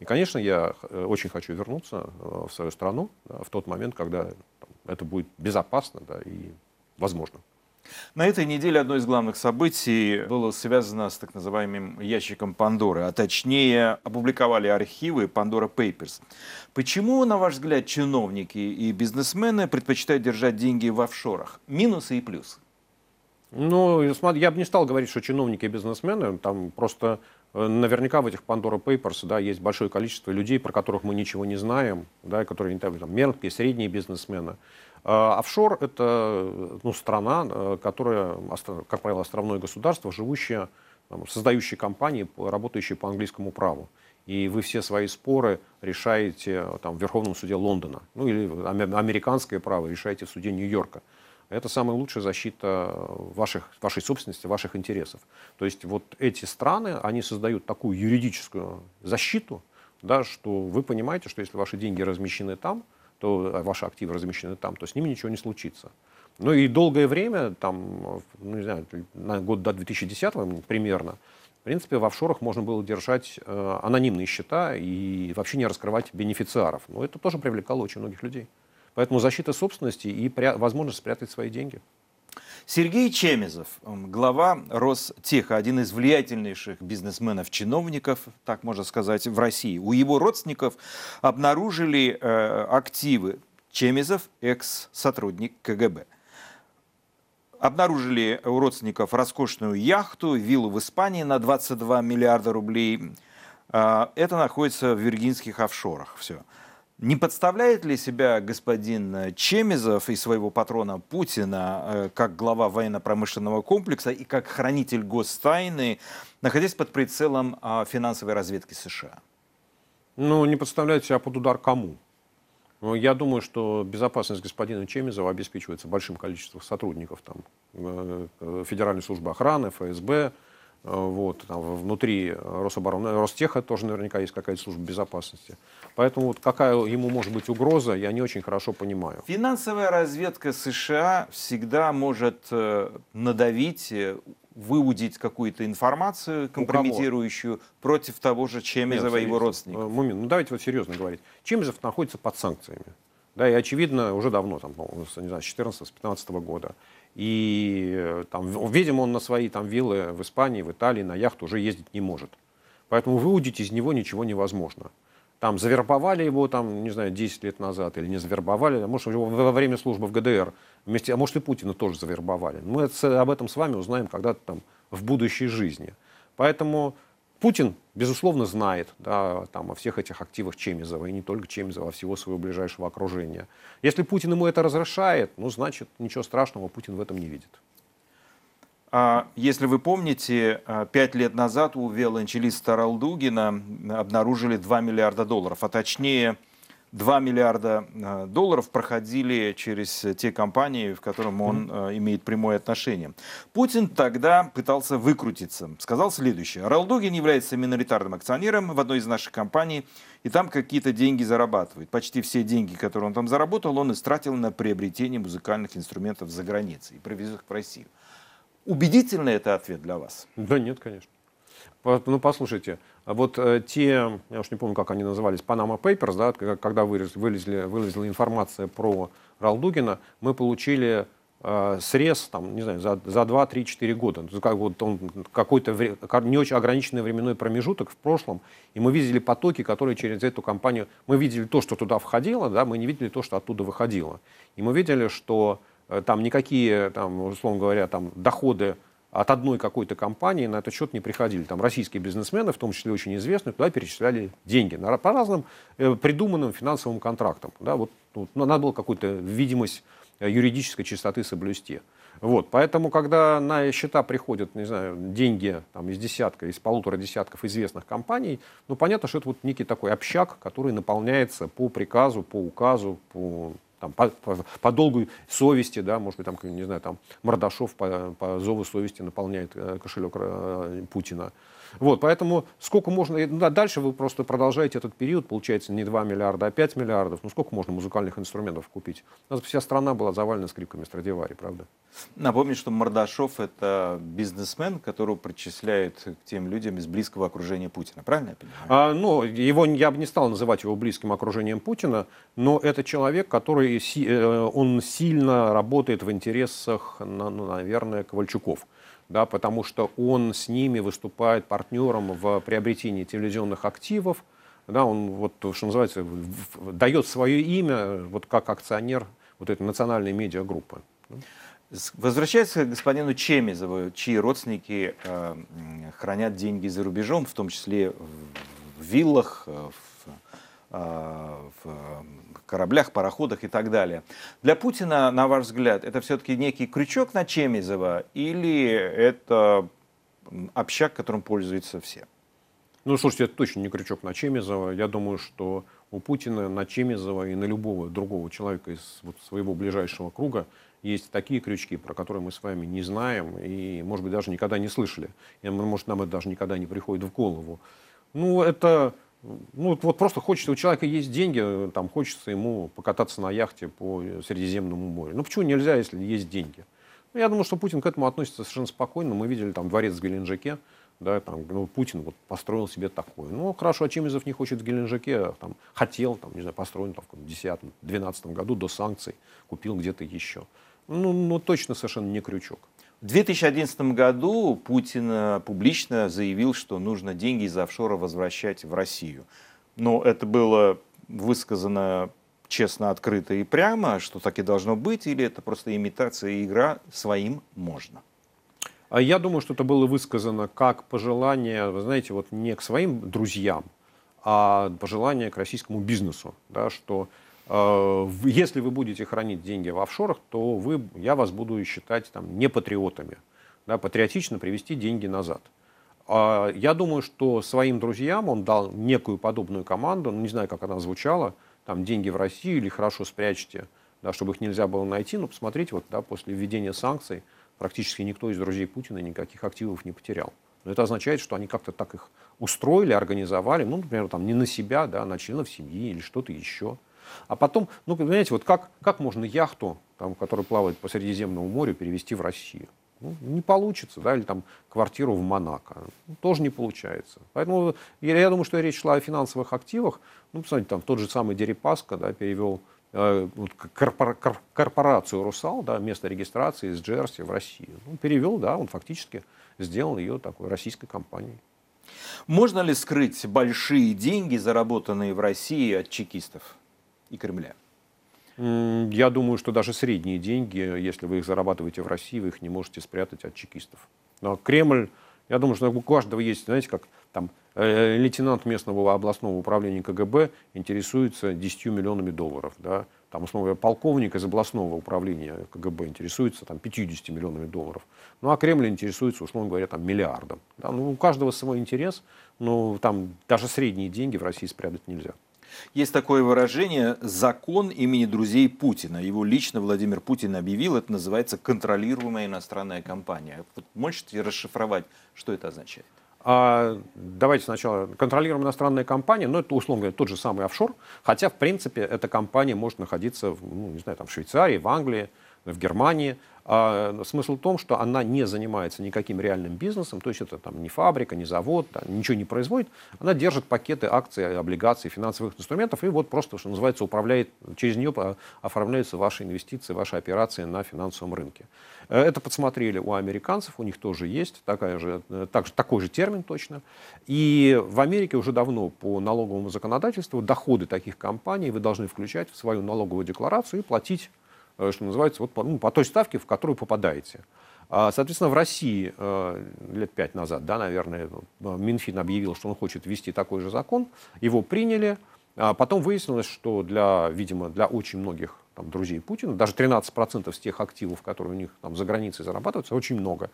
И, конечно, я э, очень хочу вернуться э, в свою страну да, в тот момент, когда там, это будет безопасно да, и возможно. На этой неделе одно из главных событий было связано с так называемым ящиком Пандоры, а точнее опубликовали архивы Pandora Papers. Почему, на ваш взгляд, чиновники и бизнесмены предпочитают держать деньги в офшорах? Минусы и плюсы. Ну, я бы не стал говорить, что чиновники и бизнесмены, там просто Э, наверняка в этих Pandora Papers да, есть большое количество людей, про которых мы ничего не знаем, да, которые там, мелкие, средние бизнесмены. А офшор – это ну, страна, э, которая, как правило, островное государство, живущее, там, создающее компании, работающие по английскому праву. И вы все свои споры решаете там, в Верховном суде Лондона. Ну или американское право решаете в суде Нью-Йорка это самая лучшая защита ваших, вашей собственности, ваших интересов. То есть вот эти страны, они создают такую юридическую защиту, да, что вы понимаете, что если ваши деньги размещены там, то а, ваши активы размещены там, то с ними ничего не случится. Ну и долгое время, там, ну, не знаю, на год до 2010 примерно, в принципе, в офшорах можно было держать э, анонимные счета и вообще не раскрывать бенефициаров. Но это тоже привлекало очень многих людей. Поэтому защита собственности и возможность спрятать свои деньги. Сергей Чемезов, глава Ростеха, один из влиятельнейших бизнесменов-чиновников, так можно сказать, в России. У его родственников обнаружили э, активы. Чемезов, экс-сотрудник КГБ. Обнаружили у родственников роскошную яхту, виллу в Испании на 22 миллиарда рублей. Э, это находится в виргинских офшорах. Все. Не подставляет ли себя господин Чемизов и своего патрона Путина э, как глава военно-промышленного комплекса и как хранитель гостайны, находясь под прицелом а, финансовой разведки США? Ну, не подставляет себя под удар кому? Ну, я думаю, что безопасность господина Чемизова обеспечивается большим количеством сотрудников там, э, э, Федеральной службы охраны, ФСБ, вот, там, внутри Рособороны, Ростеха тоже наверняка есть какая-то служба безопасности. Поэтому вот какая ему может быть угроза, я не очень хорошо понимаю. Финансовая разведка США всегда может э, надавить, э, выудить какую-то информацию компрометирующую против того же Чемезова и его родственников. Э, Мумин, ну давайте вот серьезно говорить. Чемезов находится под санкциями. Да, и очевидно, уже давно, там, не знаю, с 14-15 года. И там, видимо, он на свои там, виллы в Испании, в Италии, на яхту уже ездить не может. Поэтому выудить из него ничего невозможно там завербовали его, там, не знаю, 10 лет назад, или не завербовали, а может, его во время службы в ГДР, вместе, а может, и Путина тоже завербовали. Мы об этом с вами узнаем когда-то там в будущей жизни. Поэтому Путин, безусловно, знает да, там, о всех этих активах Чемизова, и не только Чемизова, а всего своего ближайшего окружения. Если Путин ему это разрешает, ну, значит, ничего страшного Путин в этом не видит. А, если вы помните, а, пять лет назад у виолончелиста Ралдугина обнаружили 2 миллиарда долларов, а точнее 2 миллиарда а, долларов проходили через те компании, в которым он имеет прямое отношение. Путин тогда пытался выкрутиться. Сказал следующее. Ралдугин является миноритарным акционером в одной из наших компаний, и там какие-то деньги зарабатывает. Почти все деньги, которые он там заработал, он истратил на приобретение музыкальных инструментов за границей и привез их в Россию. Убедительный это ответ для вас? Да нет, конечно. Ну, послушайте, вот э, те, я уж не помню, как они назывались, Panama Papers, да, когда вылезли, вылезла информация про Ралдугина, мы получили э, срез, там, не знаю, за, за 2, 3, 4 года. Как вот он какой-то не очень ограниченный временной промежуток в прошлом, и мы видели потоки, которые через эту компанию... Мы видели то, что туда входило, да, мы не видели то, что оттуда выходило. И мы видели, что Э, там никакие, там, условно говоря, там, доходы от одной какой-то компании на этот счет не приходили. Там российские бизнесмены, в том числе очень известные, туда перечисляли деньги на, по разным э, придуманным финансовым контрактам. Да, вот, вот, ну, надо было какую-то видимость э, юридической чистоты соблюсти. Вот, поэтому, когда на счета приходят, не знаю, деньги там, из десятка, из полутора десятков известных компаний, ну, понятно, что это вот некий такой общак, который наполняется по приказу, по указу, по там, по, по, по долгу совести, да, может быть, там, не знаю, там Мордашов по, по зову совести наполняет э, кошелек э, Путина. Вот, поэтому сколько можно... Да, дальше вы просто продолжаете этот период, получается не 2 миллиарда, а 5 миллиардов. Ну сколько можно музыкальных инструментов купить? У нас вся страна была завалена скрипками Страдивари, правда? Напомню, что Мордашов – это бизнесмен, которого причисляют к тем людям из близкого окружения Путина. Правильно я понимаю? А, ну, его, я бы не стал называть его близким окружением Путина, но это человек, который э, он сильно работает в интересах, ну, наверное, Ковальчуков да, потому что он с ними выступает партнером в приобретении телевизионных активов, да, он вот, что называется, дает свое имя вот как акционер вот этой национальной медиагруппы. Возвращаясь к господину Чемизову, чьи родственники э, хранят деньги за рубежом, в том числе в виллах, э, в, э, в кораблях, пароходах и так далее. Для Путина, на ваш взгляд, это все-таки некий крючок на Чемизова или это общак, которым пользуются все? Ну, слушайте, это точно не крючок на Чемизова. Я думаю, что у Путина на Чемизова и на любого другого человека из вот своего ближайшего круга есть такие крючки, про которые мы с вами не знаем и, может быть, даже никогда не слышали. И, может, нам это даже никогда не приходит в голову. Ну, это ну, вот просто хочется, у человека есть деньги, там хочется ему покататься на яхте по Средиземному морю. Ну, почему нельзя, если есть деньги? Ну, я думаю, что Путин к этому относится совершенно спокойно. Мы видели там дворец в Геленджике, да, там, ну, Путин вот построил себе такое. Ну, хорошо, а Чемизов не хочет в Геленджике, а, там, хотел, там, не знаю, построен там, в 2010-2012 году до санкций, купил где-то еще. Ну, ну, точно совершенно не крючок. В 2011 году Путин э, публично заявил, что нужно деньги из офшора возвращать в Россию. Но это было высказано честно, открыто и прямо, что так и должно быть, или это просто имитация и игра своим можно? А я думаю, что это было высказано как пожелание, вы знаете, вот не к своим друзьям, а пожелание к российскому бизнесу, да, что если вы будете хранить деньги в офшорах, то вы, я вас буду считать там, не патриотами. Да, патриотично привести деньги назад. А я думаю, что своим друзьям он дал некую подобную команду, ну, не знаю, как она звучала, там деньги в Россию или хорошо спрячьте, да, чтобы их нельзя было найти. Но посмотрите, вот, да, после введения санкций практически никто из друзей Путина никаких активов не потерял. Но это означает, что они как-то так их устроили, организовали, ну, например, там, не на себя, да, а на членов семьи или что-то еще. А потом, ну, понимаете, вот как, как можно яхту, там, которая плавает по Средиземному морю, перевести в Россию? Ну, не получится, да, или там квартиру в Монако. Ну, тоже не получается. Поэтому я, я думаю, что речь шла о финансовых активах. Ну, посмотрите, там тот же самый Дерипаска, да, перевел э, корпора, кор, корпорацию «Русал», да, место регистрации из Джерси в Россию. Ну, перевел, да, он фактически сделал ее такой российской компанией. Можно ли скрыть большие деньги, заработанные в России от чекистов? И Кремля? Я думаю, что даже средние деньги, если вы их зарабатываете в России, вы их не можете спрятать от чекистов. Но Кремль, я думаю, что у каждого есть, знаете, как там э, лейтенант местного областного управления КГБ интересуется 10 миллионами долларов, да, там, условно полковник из областного управления КГБ интересуется там, 50 миллионами долларов. Ну, а Кремль интересуется, условно говоря, там, миллиардом. Да? Ну, у каждого свой интерес, но там даже средние деньги в России спрятать нельзя. Есть такое выражение «закон имени друзей Путина». Его лично Владимир Путин объявил. Это называется «контролируемая иностранная компания». Вот можете расшифровать, что это означает? А, давайте сначала. Контролируемая иностранная компания, ну, это, условно говоря, тот же самый офшор. Хотя, в принципе, эта компания может находиться в, ну, не знаю, там, в Швейцарии, в Англии, в Германии. А смысл в том, что она не занимается никаким реальным бизнесом, то есть это там не фабрика, не завод, да, ничего не производит. Она держит пакеты акций, облигаций, финансовых инструментов и вот просто, что называется, управляет, через нее оформляются ваши инвестиции, ваши операции на финансовом рынке. Э, это подсмотрели у американцев, у них тоже есть такая же, э, так, такой же термин точно. И в Америке уже давно по налоговому законодательству доходы таких компаний вы должны включать в свою налоговую декларацию и платить Э, что называется, вот по, ну, по той ставке, в которую попадаете. А, соответственно, в России э, лет пять назад, да, наверное, э, Минфин объявил, что он хочет ввести такой же закон. Его приняли. А потом выяснилось, что для, видимо, для очень многих там, друзей Путина, даже 13% с тех активов, которые у них там, за границей зарабатываются, очень много.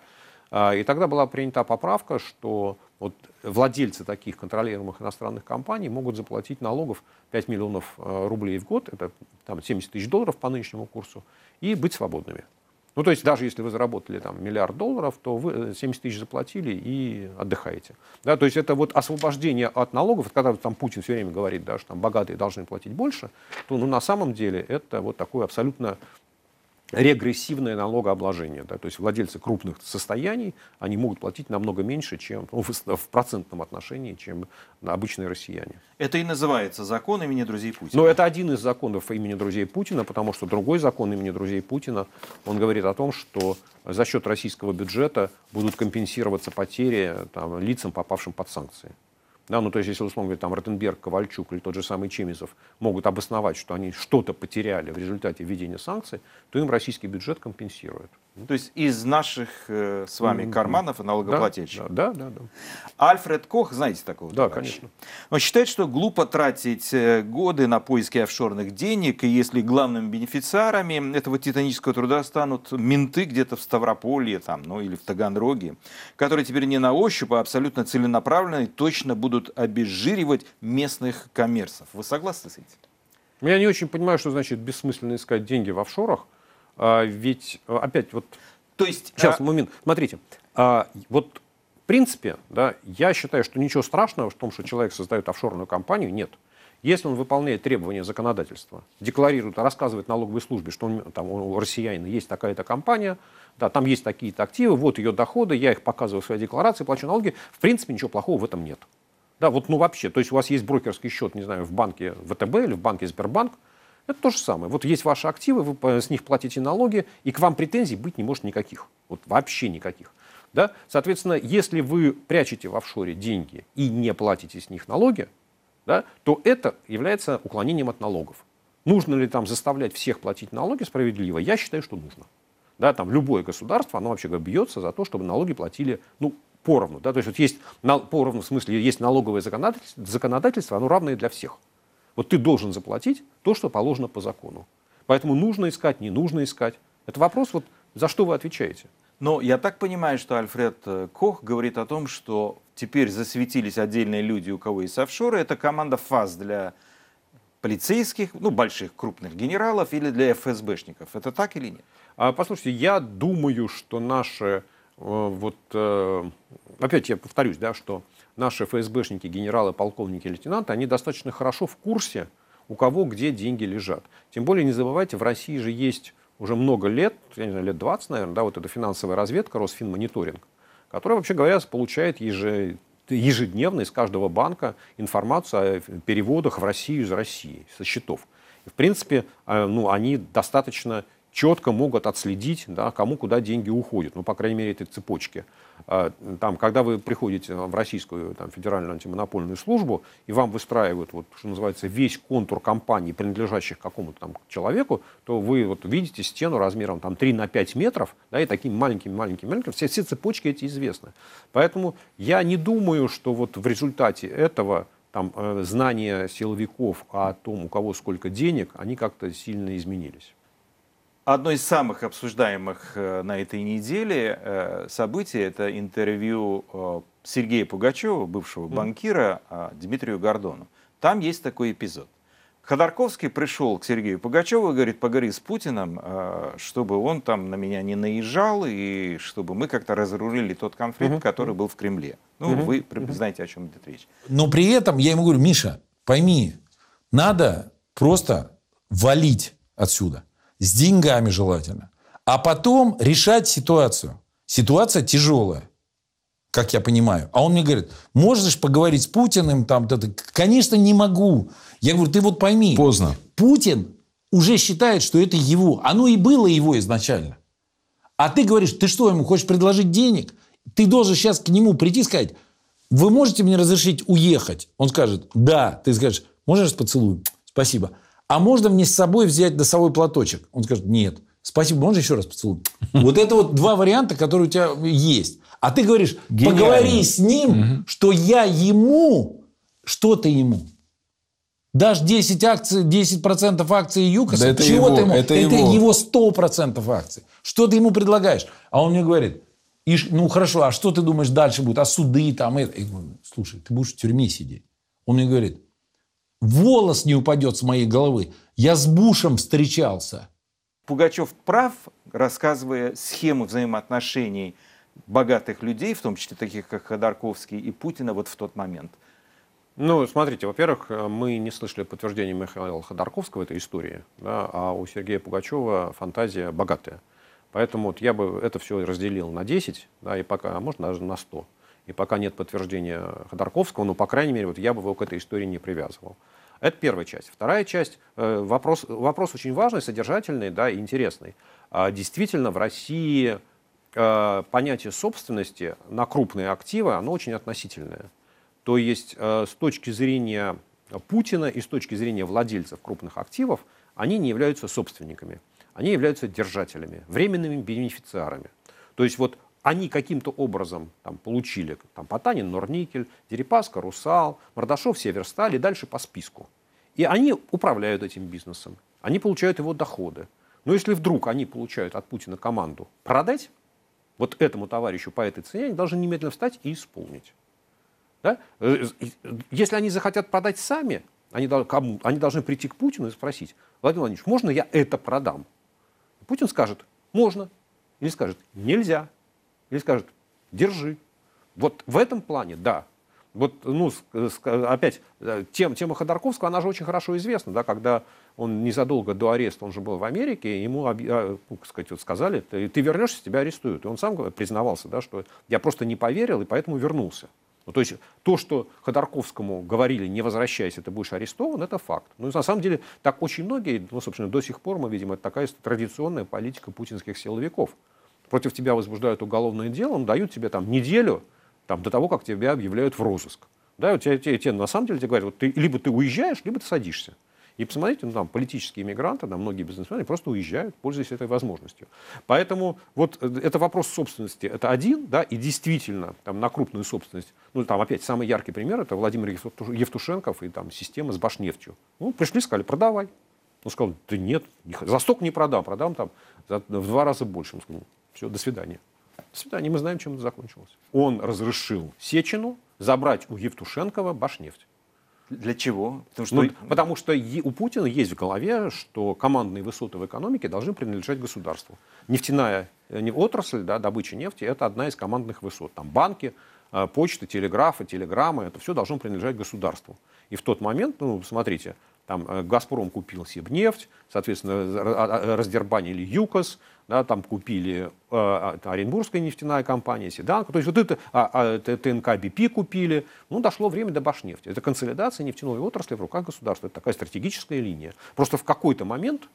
А, и тогда была принята поправка, что вот владельцы таких контролируемых иностранных компаний могут заплатить налогов 5 миллионов э, рублей в год, это там, 70 тысяч долларов по нынешнему курсу, и быть свободными. Ну, то есть даже если вы заработали там миллиард долларов, то вы 70 тысяч заплатили и отдыхаете. Да, то есть это вот освобождение от налогов, когда там Путин все время говорит, да, что там богатые должны платить больше, то ну, на самом деле это вот такое абсолютно регрессивное налогообложение. Да? То есть владельцы крупных состояний, они могут платить намного меньше, чем ну, в процентном отношении, чем обычные россияне. Это и называется закон имени друзей Путина. Но это один из законов имени друзей Путина, потому что другой закон имени друзей Путина, он говорит о том, что за счет российского бюджета будут компенсироваться потери там, лицам, попавшим под санкции. Да, ну, то есть, если, условно говоря, там Ротенберг, Ковальчук или тот же самый Чемизов могут обосновать, что они что-то потеряли в результате введения санкций, то им российский бюджет компенсирует. То есть из наших э, с вами карманов и налогоплательщиков. Да, да, да, да. Альфред Кох, знаете такого? Да, товарища? конечно. Он считает, что глупо тратить э, годы на поиски офшорных денег, и если главными бенефициарами этого титанического труда станут менты где-то в Ставрополье там, ну, или в Таганроге, которые теперь не на ощупь, а абсолютно целенаправленно и точно будут обезжиривать местных коммерсов. Вы согласны с этим? Я не очень понимаю, что значит бессмысленно искать деньги в офшорах. А, ведь э, опять вот... То есть... Сейчас, а... момент. Смотрите. А, вот в принципе, да, я считаю, что ничего страшного в том, что человек создает офшорную компанию, нет. Если он выполняет требования законодательства, декларирует, рассказывает налоговой службе, что он, там, у россиянина есть такая-то компания, да, там есть такие-то активы, вот ее доходы, я их показываю в своей декларации, плачу налоги, в принципе, ничего плохого в этом нет. Да, вот ну вообще, то есть у вас есть брокерский счет, не знаю, в банке ВТБ или в банке Сбербанк, это то же самое. Вот есть ваши активы, вы с них платите налоги, и к вам претензий быть не может никаких. Вот вообще никаких. Да? Соответственно, если вы прячете в офшоре деньги и не платите с них налоги, да, то это является уклонением от налогов. Нужно ли там заставлять всех платить налоги справедливо? Я считаю, что нужно. Да, там любое государство, оно вообще бьется за то, чтобы налоги платили ну, поровну. Да? То есть вот есть поровну, в смысле, есть налоговое законодательство, законодательство, оно равное для всех. Вот ты должен заплатить то, что положено по закону. Поэтому нужно искать, не нужно искать. Это вопрос, вот, за что вы отвечаете. Но я так понимаю, что Альфред э, Кох говорит о том, что теперь засветились отдельные люди, у кого есть офшоры. Это команда ФАС для полицейских, ну, больших, крупных генералов или для ФСБшников. Это так или нет? А, послушайте, я думаю, что наши, э, вот, э, опять я повторюсь, да, что наши ФСБшники, генералы, полковники, лейтенанты, они достаточно хорошо в курсе, у кого где деньги лежат. Тем более, не забывайте, в России же есть уже много лет, я не знаю, лет 20, наверное, да, вот эта финансовая разведка, Росфинмониторинг, которая, вообще говоря, получает ежедневно из каждого банка информацию о переводах в Россию из России, со счетов. И, в принципе, э, ну, они достаточно четко могут отследить, да, кому куда деньги уходят, ну, по крайней мере, этой цепочки. А, там, когда вы приходите в Российскую там, федеральную антимонопольную службу, и вам выстраивают, вот, что называется, весь контур компаний, принадлежащих какому-то там человеку, то вы вот, видите стену размером там, 3 на 5 метров, да, и такими маленькими-маленькими-маленькими, все, все цепочки эти известны. Поэтому я не думаю, что вот в результате этого там, э, знания силовиков о том, у кого сколько денег, они как-то сильно изменились. Одно из самых обсуждаемых э, на этой неделе э, событий – это интервью э, Сергея Пугачева, бывшего банкира, Дмитрию Гордону. Там есть такой эпизод. Ходорковский пришел к Сергею Пугачеву и говорит, поговори с Путиным, чтобы он там на меня не наезжал, и чтобы мы как-то разрулили тот конфликт, угу. который был в Кремле. Ну, угу. вы знаете, о чем идет речь. Но при этом я ему говорю, Миша, пойми, надо просто валить отсюда с деньгами желательно, а потом решать ситуацию. Ситуация тяжелая, как я понимаю. А он мне говорит, можешь поговорить с Путиным? Там, да. Конечно, не могу. Я говорю, ты вот пойми. Поздно. Путин уже считает, что это его. Оно и было его изначально. А ты говоришь, ты что, ему хочешь предложить денег? Ты должен сейчас к нему прийти и сказать, вы можете мне разрешить уехать? Он скажет, да. Ты скажешь, можешь поцелуй? Спасибо а можно мне с собой взять носовой платочек? Он скажет, нет. Спасибо, можно еще раз поцелуй? Вот это вот два варианта, которые у тебя есть. А ты говоришь, поговори с ним, что я ему, что ты ему. Дашь 10 акций, 10% акций ЮКОСа, Да это чего его, ты ему? это это его. его 100% акций. Что ты ему предлагаешь? А он мне говорит, «И ну хорошо, а что ты думаешь дальше будет? А суды там? Это? Я говорю, слушай, ты будешь в тюрьме сидеть. Он мне говорит, волос не упадет с моей головы. Я с Бушем встречался. Пугачев прав, рассказывая схему взаимоотношений богатых людей, в том числе таких, как Ходорковский и Путина, вот в тот момент. Ну, смотрите, во-первых, мы не слышали подтверждения Михаила Ходорковского этой истории, да, а у Сергея Пугачева фантазия богатая. Поэтому вот я бы это все разделил на 10, да, и пока, а можно даже на 100. И пока нет подтверждения Ходорковского, ну, по крайней мере, вот я бы его к этой истории не привязывал. Это первая часть. Вторая часть, э, вопрос, вопрос очень важный, содержательный да, и интересный. А Действительно, в России э, понятие собственности на крупные активы, оно очень относительное. То есть э, с точки зрения Путина и с точки зрения владельцев крупных активов, они не являются собственниками, они являются держателями, временными бенефициарами. То есть вот они каким-то образом там, получили там, Потанин, Норникель, Дерипаска, Русал, Мордашов, Северсталь и дальше по списку. И они управляют этим бизнесом, они получают его доходы. Но если вдруг они получают от Путина команду продать, вот этому товарищу по этой цене, они должны немедленно встать и исполнить. Да? Э, э, Если они захотят продать сами, они, кому? они должны прийти к Путину и спросить, Владимир Владимирович, можно я это продам? Путин скажет, можно. Или скажет, нельзя. Или скажет, держи. Вот в этом плане, да. Вот, ну, опять, э, тем, тема Ходорковского, она же очень хорошо известна, да, когда он незадолго до ареста, он же был в Америке, ему а, ну, сказать, вот сказали, ты, ты вернешься, тебя арестуют. И он сам признавался, да, что я просто не поверил и поэтому вернулся. Ну, то есть то, что Ходорковскому говорили, не возвращайся, ты будешь арестован, это факт. Ну, на самом деле, так очень многие, ну, собственно, до сих пор мы видим, это такая традиционная политика путинских силовиков. Против тебя возбуждают уголовное дело, ну, дают тебе там неделю там, до того, как тебя объявляют в розыск. Да, и вот тебе, тебе- на самом деле тебе говорят, вот ты, либо ты уезжаешь, либо ты садишься. И посмотрите, ну, там политические иммигранты, там, многие бизнесмены просто уезжают, пользуясь этой возможностью. Поэтому вот э, это вопрос собственности, это один, да, и действительно там, на крупную собственность, ну там опять самый яркий пример, это Владимир Евту- Евтушенков и там система с Башнефтью. Ну, пришли, сказали, продавай. Он сказал, да нет, за столько не продам, продам там за- в два раза больше. Он сказал, все, до свидания. До свидания, мы знаем, чем это закончилось. Он разрешил Сечину забрать у Евтушенкова Башнефть. Для чего? Потому что Ну, потому что у Путина есть в голове, что командные высоты в экономике должны принадлежать государству. Нефтяная э, не- отрасль, да, добыча нефти, это одна из командных высот. Там банки, э, почта, телеграфы, телеграммы, это все должно принадлежать государству. И в тот момент, ну, смотрите, там э, «Газпром» купил Сибнефть, соответственно, ра- а- раздербанили ЮКОС, да, там купили э, это Оренбургская нефтяная компания, Седанка, то есть вот это а, а, ТНК БП купили. Ну, дошло время до Башнефти. Это консолидация нефтяной отрасли в руках государства. Это такая стратегическая линия. Просто в какой-то момент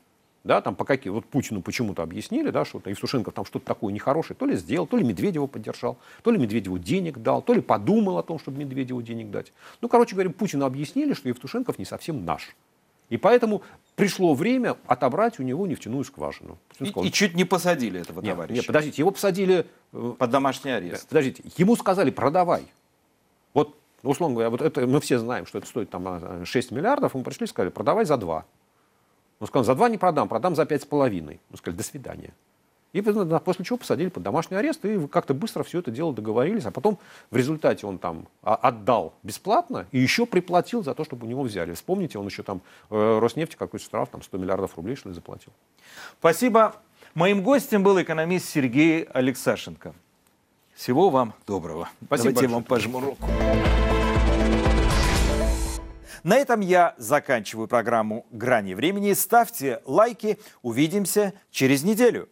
да, там по каким, вот Путину почему-то объяснили, да, что Евтушенков там что-то такое нехорошее, то ли сделал, то ли Медведева поддержал, то ли Медведеву денег дал, то ли подумал о том, чтобы Медведеву денег дать. Ну, короче говоря, Путину объяснили, что Евтушенков не совсем наш. И поэтому пришло время отобрать у него нефтяную скважину. И, сказал, и чуть не посадили этого нет, товарища. нет, подождите, его посадили... э, Под домашний арест. Подождите, ему сказали, продавай. Вот, условно говоря, вот это, мы все знаем, что это стоит там э, 6 миллиардов, ему пришли и сказали, продавай за 2. Он сказал, за 2 не продам, продам за 5,5. Мы сказали, до свидания. И после чего посадили под домашний арест, и как-то быстро все это дело договорились, а потом в результате он там а, отдал бесплатно и еще приплатил за то, чтобы у него взяли. Вспомните, он еще там э, Роснефти какой-то штраф, там 100 миллиардов рублей, что ли, заплатил. Спасибо. Моим гостем был экономист Сергей Алексашенко. Всего вам доброго. Спасибо Давайте я большое. вам пожму руку. На этом я заканчиваю программу «Грани времени». Ставьте лайки. Увидимся через неделю.